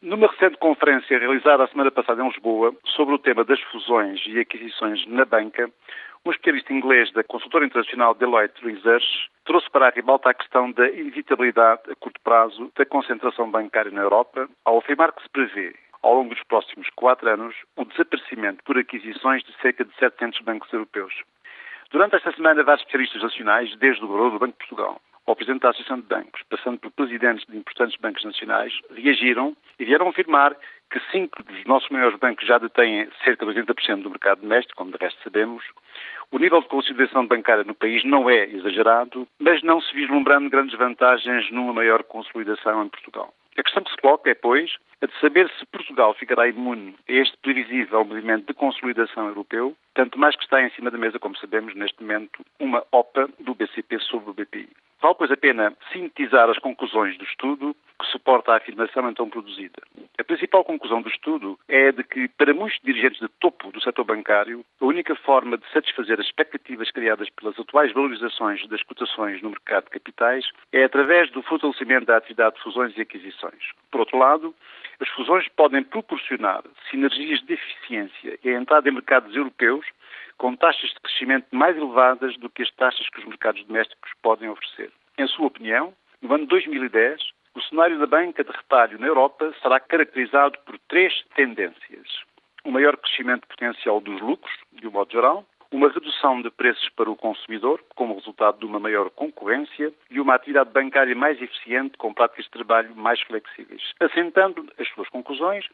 Numa recente conferência realizada a semana passada em Lisboa sobre o tema das fusões e aquisições na banca, um especialista inglês da consultora internacional Deloitte Research trouxe para a ribalta a questão da inevitabilidade a curto prazo da concentração bancária na Europa, ao afirmar que se prevê, ao longo dos próximos quatro anos, o desaparecimento por aquisições de cerca de 700 bancos europeus. Durante esta semana, vários especialistas nacionais, desde o Governo do Banco de Portugal ao Presidente da Associação de Bancos, passando por presidentes de importantes bancos nacionais, reagiram e vieram afirmar que cinco dos nossos maiores bancos já detêm cerca de 80% do mercado doméstico, como de resto sabemos. O nível de consolidação bancária no país não é exagerado, mas não se vislumbrando grandes vantagens numa maior consolidação em Portugal. A questão que se coloca é, pois, a de saber se Portugal ficará imune a este previsível movimento de consolidação europeu, tanto mais que está em cima da mesa, como sabemos, neste momento, uma OPA do BCP sobre o BPI. Vale, pois, a pena sintetizar as conclusões do estudo que suporta a afirmação então produzida. A principal conclusão do estudo é de que, para muitos dirigentes de topo do setor bancário, a única forma de satisfazer as expectativas criadas pelas atuais valorizações das cotações no mercado de capitais é através do fortalecimento da atividade de fusões e aquisições. Por outro lado, as fusões podem proporcionar sinergias de eficiência e a entrada em mercados europeus com taxas de crescimento mais elevadas do que as taxas que os mercados domésticos podem oferecer. Em sua opinião, no ano 2010, o cenário da banca de retalho na Europa será caracterizado por três tendências. O maior crescimento potencial dos lucros, de um modo geral, uma redução de preços para o consumidor, como resultado de uma maior concorrência, e uma atividade bancária mais eficiente, com práticas de trabalho mais flexíveis. Assentando as suas conclusões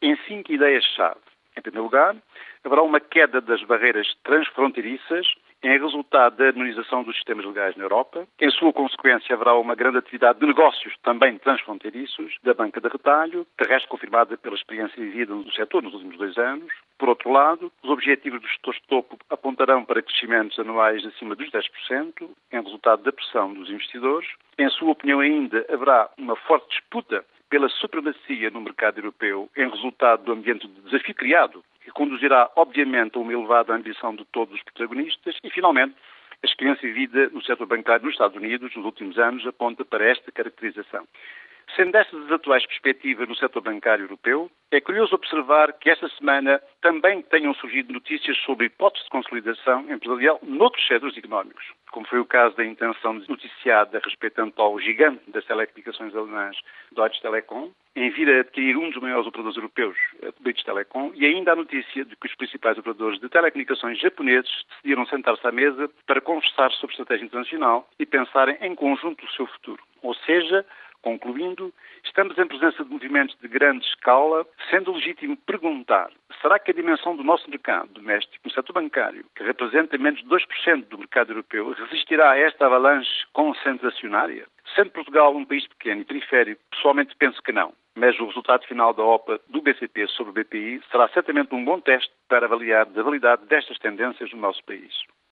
em cinco ideias-chave. Em primeiro lugar, haverá uma queda das barreiras transfronteiriças em resultado da harmonização dos sistemas legais na Europa. Em sua consequência, haverá uma grande atividade de negócios também transfronteiriços da banca de retalho, de confirmada pela experiência vivida no setor nos últimos dois anos. Por outro lado, os objetivos dos setores de topo apontarão para crescimentos anuais acima dos 10%, em resultado da pressão dos investidores. Em sua opinião, ainda haverá uma forte disputa pela supremacia no mercado europeu em resultado do ambiente de desafio criado, que conduzirá, obviamente, a uma elevada ambição de todos os protagonistas e, finalmente, a experiência vivida no setor bancário nos Estados Unidos nos últimos anos aponta para esta caracterização. Sendo estas as atuais perspectivas no setor bancário europeu, é curioso observar que esta semana também tenham surgido notícias sobre hipóteses de consolidação empresarial noutros setores económicos, como foi o caso da intenção noticiada respeitando ao gigante das telecomunicações alemãs Deutsche Telekom, em vir a adquirir um dos maiores operadores europeus, British Telecom, e ainda a notícia de que os principais operadores de telecomunicações japoneses decidiram sentar-se à mesa para conversar sobre estratégia internacional e pensarem em conjunto o seu futuro. Ou seja, Concluindo, estamos em presença de movimentos de grande escala, sendo legítimo perguntar: será que a dimensão do nosso mercado doméstico no setor bancário, que representa menos de 2% do mercado europeu, resistirá a esta avalanche concentracionária? Sendo Portugal um país pequeno e periférico, pessoalmente penso que não. Mas o resultado final da OPA do BCP sobre o BPI será certamente um bom teste para avaliar a validade destas tendências no nosso país.